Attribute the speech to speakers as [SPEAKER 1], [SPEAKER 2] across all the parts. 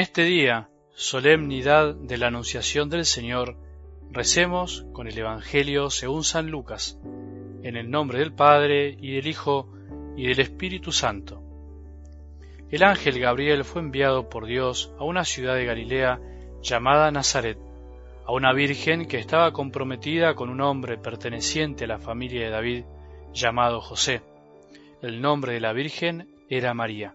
[SPEAKER 1] este día, solemnidad de la Anunciación del Señor, recemos con el Evangelio según San Lucas, en el nombre del Padre y del Hijo y del Espíritu Santo. El ángel Gabriel fue enviado por Dios a una ciudad de Galilea llamada Nazaret, a una virgen que estaba comprometida con un hombre perteneciente a la familia de David llamado José. El nombre de la virgen era María.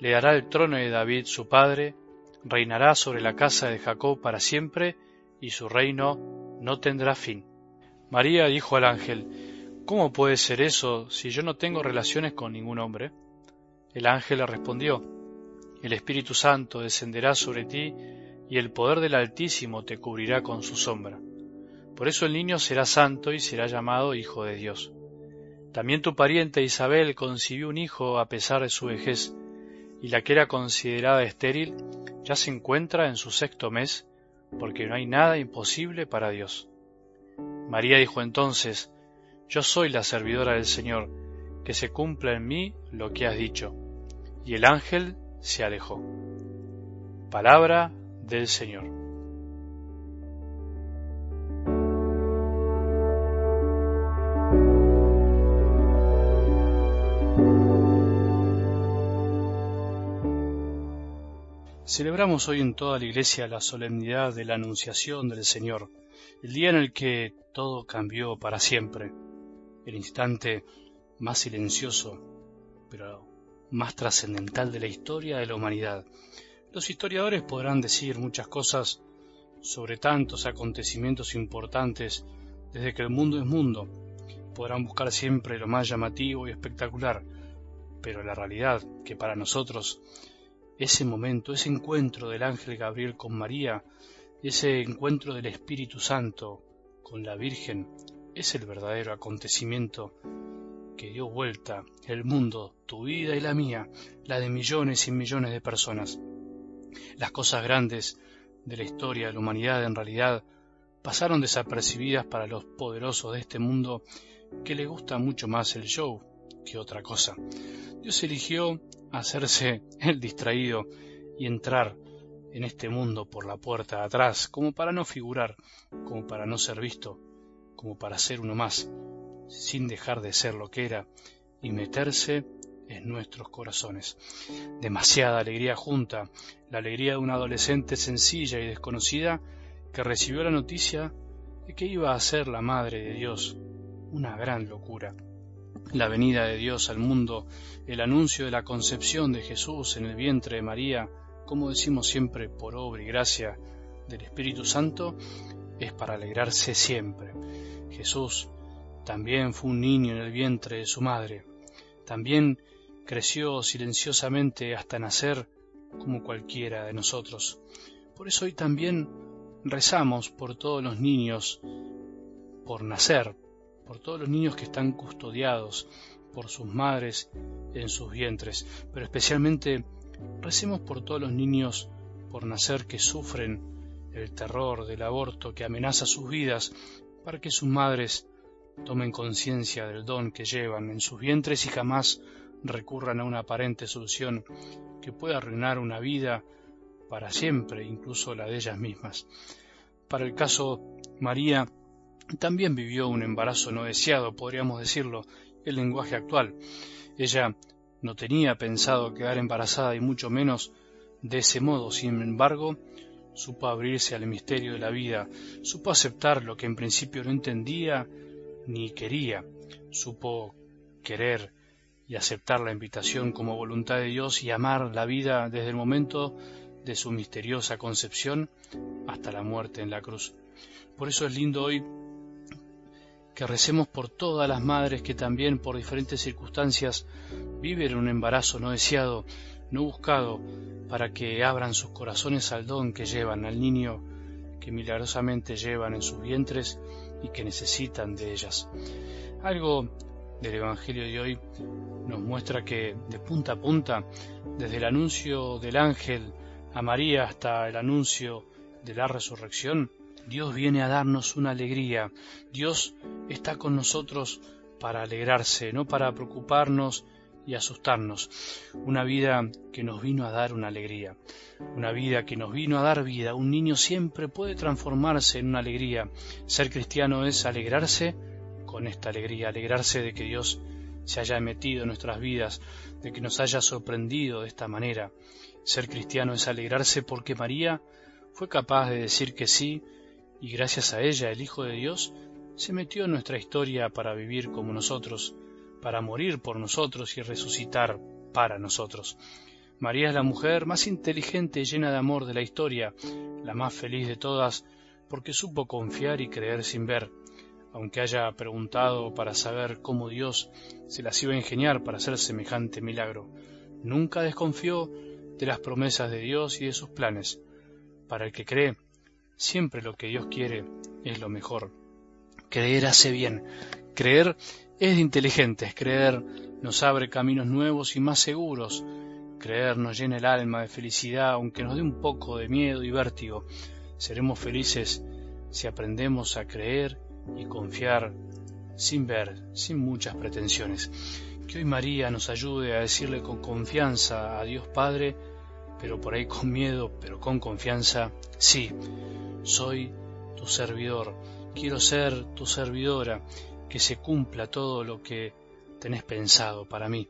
[SPEAKER 1] le dará el trono de David su padre, reinará sobre la casa de Jacob para siempre, y su reino no tendrá fin. María dijo al ángel, ¿Cómo puede ser eso si yo no tengo relaciones con ningún hombre? El ángel le respondió, El Espíritu Santo descenderá sobre ti, y el poder del Altísimo te cubrirá con su sombra. Por eso el niño será santo y será llamado Hijo de Dios. También tu pariente Isabel concibió un hijo a pesar de su vejez, y la que era considerada estéril ya se encuentra en su sexto mes, porque no hay nada imposible para Dios. María dijo entonces, Yo soy la servidora del Señor, que se cumpla en mí lo que has dicho. Y el ángel se alejó. Palabra del Señor. Celebramos hoy en toda la Iglesia la solemnidad de la Anunciación del Señor, el día en el que todo cambió para siempre, el instante más silencioso, pero más trascendental de la historia de la humanidad. Los historiadores podrán decir muchas cosas sobre tantos acontecimientos importantes desde que el mundo es mundo. Podrán buscar siempre lo más llamativo y espectacular, pero la realidad que para nosotros ese momento, ese encuentro del ángel Gabriel con María, ese encuentro del Espíritu Santo con la Virgen, es el verdadero acontecimiento que dio vuelta el mundo, tu vida y la mía, la de millones y millones de personas. Las cosas grandes de la historia de la humanidad en realidad pasaron desapercibidas para los poderosos de este mundo que le gusta mucho más el show que otra cosa. Dios eligió hacerse el distraído y entrar en este mundo por la puerta de atrás, como para no figurar, como para no ser visto, como para ser uno más, sin dejar de ser lo que era, y meterse en nuestros corazones. Demasiada alegría junta, la alegría de una adolescente sencilla y desconocida que recibió la noticia de que iba a ser la madre de Dios, una gran locura la venida de Dios al mundo, el anuncio de la concepción de Jesús en el vientre de María, como decimos siempre por obra y gracia del Espíritu Santo, es para alegrarse siempre. Jesús también fue un niño en el vientre de su madre, también creció silenciosamente hasta nacer como cualquiera de nosotros. Por eso hoy también rezamos por todos los niños por nacer, por todos los niños que están custodiados por sus madres en sus vientres, pero especialmente recemos por todos los niños por nacer que sufren el terror del aborto que amenaza sus vidas, para que sus madres tomen conciencia del don que llevan en sus vientres y jamás recurran a una aparente solución que pueda arruinar una vida para siempre, incluso la de ellas mismas. Para el caso María, también vivió un embarazo no deseado, podríamos decirlo, el lenguaje actual. Ella no tenía pensado quedar embarazada y mucho menos de ese modo, sin embargo, supo abrirse al misterio de la vida, supo aceptar lo que en principio no entendía ni quería, supo querer y aceptar la invitación como voluntad de Dios y amar la vida desde el momento de su misteriosa concepción hasta la muerte en la cruz. Por eso es lindo hoy que recemos por todas las madres que también por diferentes circunstancias viven un embarazo no deseado, no buscado para que abran sus corazones al don que llevan, al niño que milagrosamente llevan en sus vientres y que necesitan de ellas. Algo del Evangelio de hoy nos muestra que de punta a punta, desde el anuncio del ángel a María hasta el anuncio de la resurrección, Dios viene a darnos una alegría. Dios está con nosotros para alegrarse, no para preocuparnos y asustarnos. Una vida que nos vino a dar una alegría, una vida que nos vino a dar vida. Un niño siempre puede transformarse en una alegría. Ser cristiano es alegrarse con esta alegría, alegrarse de que Dios se haya metido en nuestras vidas, de que nos haya sorprendido de esta manera. Ser cristiano es alegrarse porque María fue capaz de decir que sí y gracias a ella el Hijo de Dios se metió en nuestra historia para vivir como nosotros, para morir por nosotros y resucitar para nosotros. María es la mujer más inteligente y llena de amor de la historia, la más feliz de todas, porque supo confiar y creer sin ver, aunque haya preguntado para saber cómo Dios se las iba a ingeniar para hacer semejante milagro. Nunca desconfió de las promesas de Dios y de sus planes. Para el que cree, siempre lo que Dios quiere es lo mejor. Creer hace bien. Creer es de inteligentes. Creer nos abre caminos nuevos y más seguros. Creer nos llena el alma de felicidad, aunque nos dé un poco de miedo y vértigo. Seremos felices si aprendemos a creer y confiar sin ver, sin muchas pretensiones. Que hoy María nos ayude a decirle con confianza a Dios Padre, pero por ahí con miedo, pero con confianza, sí, soy tu servidor, quiero ser tu servidora, que se cumpla todo lo que tenés pensado para mí.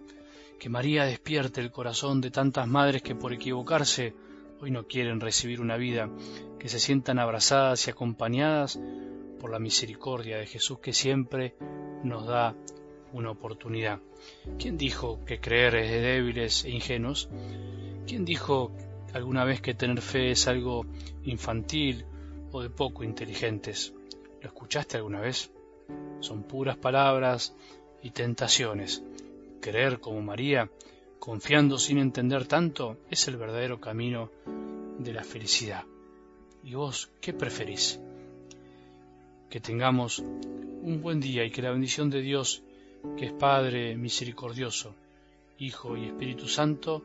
[SPEAKER 1] Que María despierte el corazón de tantas madres que por equivocarse hoy no quieren recibir una vida, que se sientan abrazadas y acompañadas por la misericordia de Jesús que siempre nos da una oportunidad. ¿Quién dijo que creer es de débiles e ingenuos? ¿Quién dijo alguna vez que tener fe es algo infantil o de poco inteligentes? ¿Lo escuchaste alguna vez? Son puras palabras y tentaciones. Creer como María, confiando sin entender tanto, es el verdadero camino de la felicidad. ¿Y vos qué preferís? que tengamos un buen día y que la bendición de Dios, que es Padre misericordioso, Hijo y Espíritu Santo,